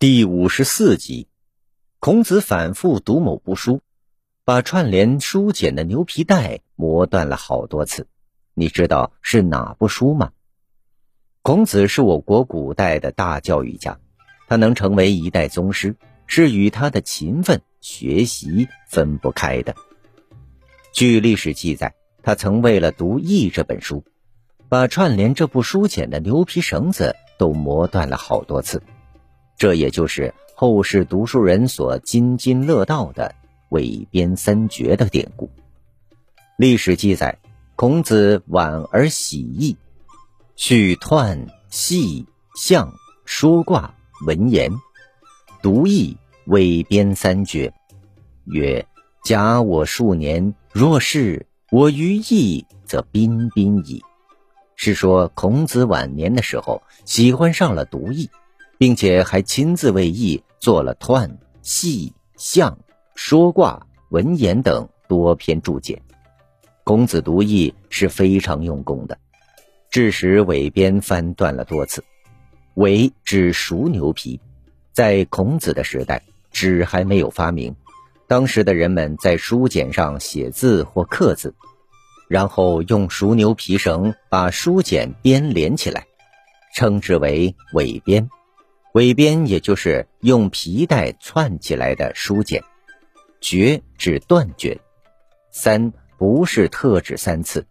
第五十四集，孔子反复读某部书，把串联书简的牛皮带磨断了好多次。你知道是哪部书吗？孔子是我国古代的大教育家，他能成为一代宗师，是与他的勤奋学习分不开的。据历史记载，他曾为了读《易》这本书，把串联这部书简的牛皮绳子都磨断了好多次。这也就是后世读书人所津津乐道的“韦编三绝”的典故。历史记载，孔子婉而喜义，续彖、细、象、说卦、文言，读易，韦编三绝。曰：“假我数年，若是我于易，则彬彬矣。”是说孔子晚年的时候，喜欢上了读易。并且还亲自为易做了彖、细、象、说卦、文言等多篇注解。孔子读易是非常用功的，致使尾编翻断了多次。尾指熟牛皮，在孔子的时代，纸还没有发明，当时的人们在书简上写字或刻字，然后用熟牛皮绳把书简编连起来，称之为尾编。尾鞭也就是用皮带串起来的书简，绝指断绝，三不是特指三次，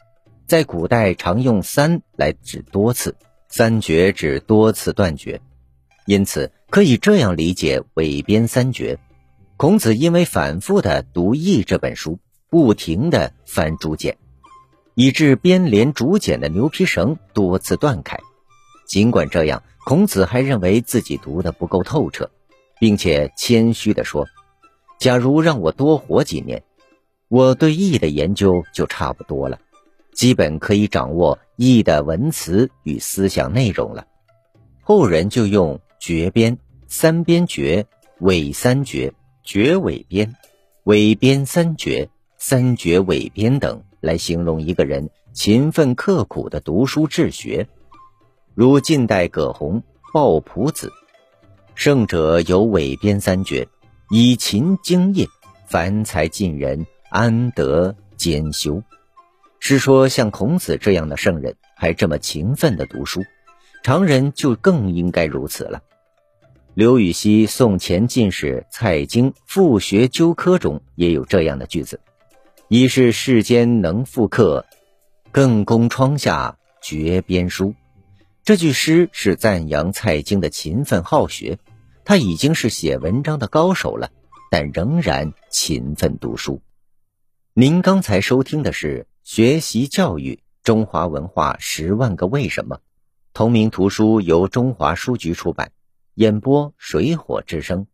在古代常用三来指多次，三绝指多次断绝，因此可以这样理解尾边三绝。孔子因为反复的读《易》这本书，不停的翻竹简，以致编连竹简的牛皮绳多次断开。尽管这样，孔子还认为自己读的不够透彻，并且谦虚地说：“假如让我多活几年，我对易的研究就差不多了，基本可以掌握易的文辞与思想内容了。”后人就用“绝编”“三编绝”“尾三绝”“绝尾编”“尾编三绝”“三绝尾编”等来形容一个人勤奋刻苦的读书治学。如晋代葛洪《抱朴子》，圣者有尾编三绝，以勤精业，凡才尽人，安得兼修？是说像孔子这样的圣人，还这么勤奋的读书，常人就更应该如此了。刘禹锡《宋前进士蔡京复学纠科》中也有这样的句子：“一是世间能复刻，更攻窗下绝编书。”这句诗是赞扬蔡京的勤奋好学，他已经是写文章的高手了，但仍然勤奋读书。您刚才收听的是《学习教育中华文化十万个为什么》，同名图书由中华书局出版，演播水火之声。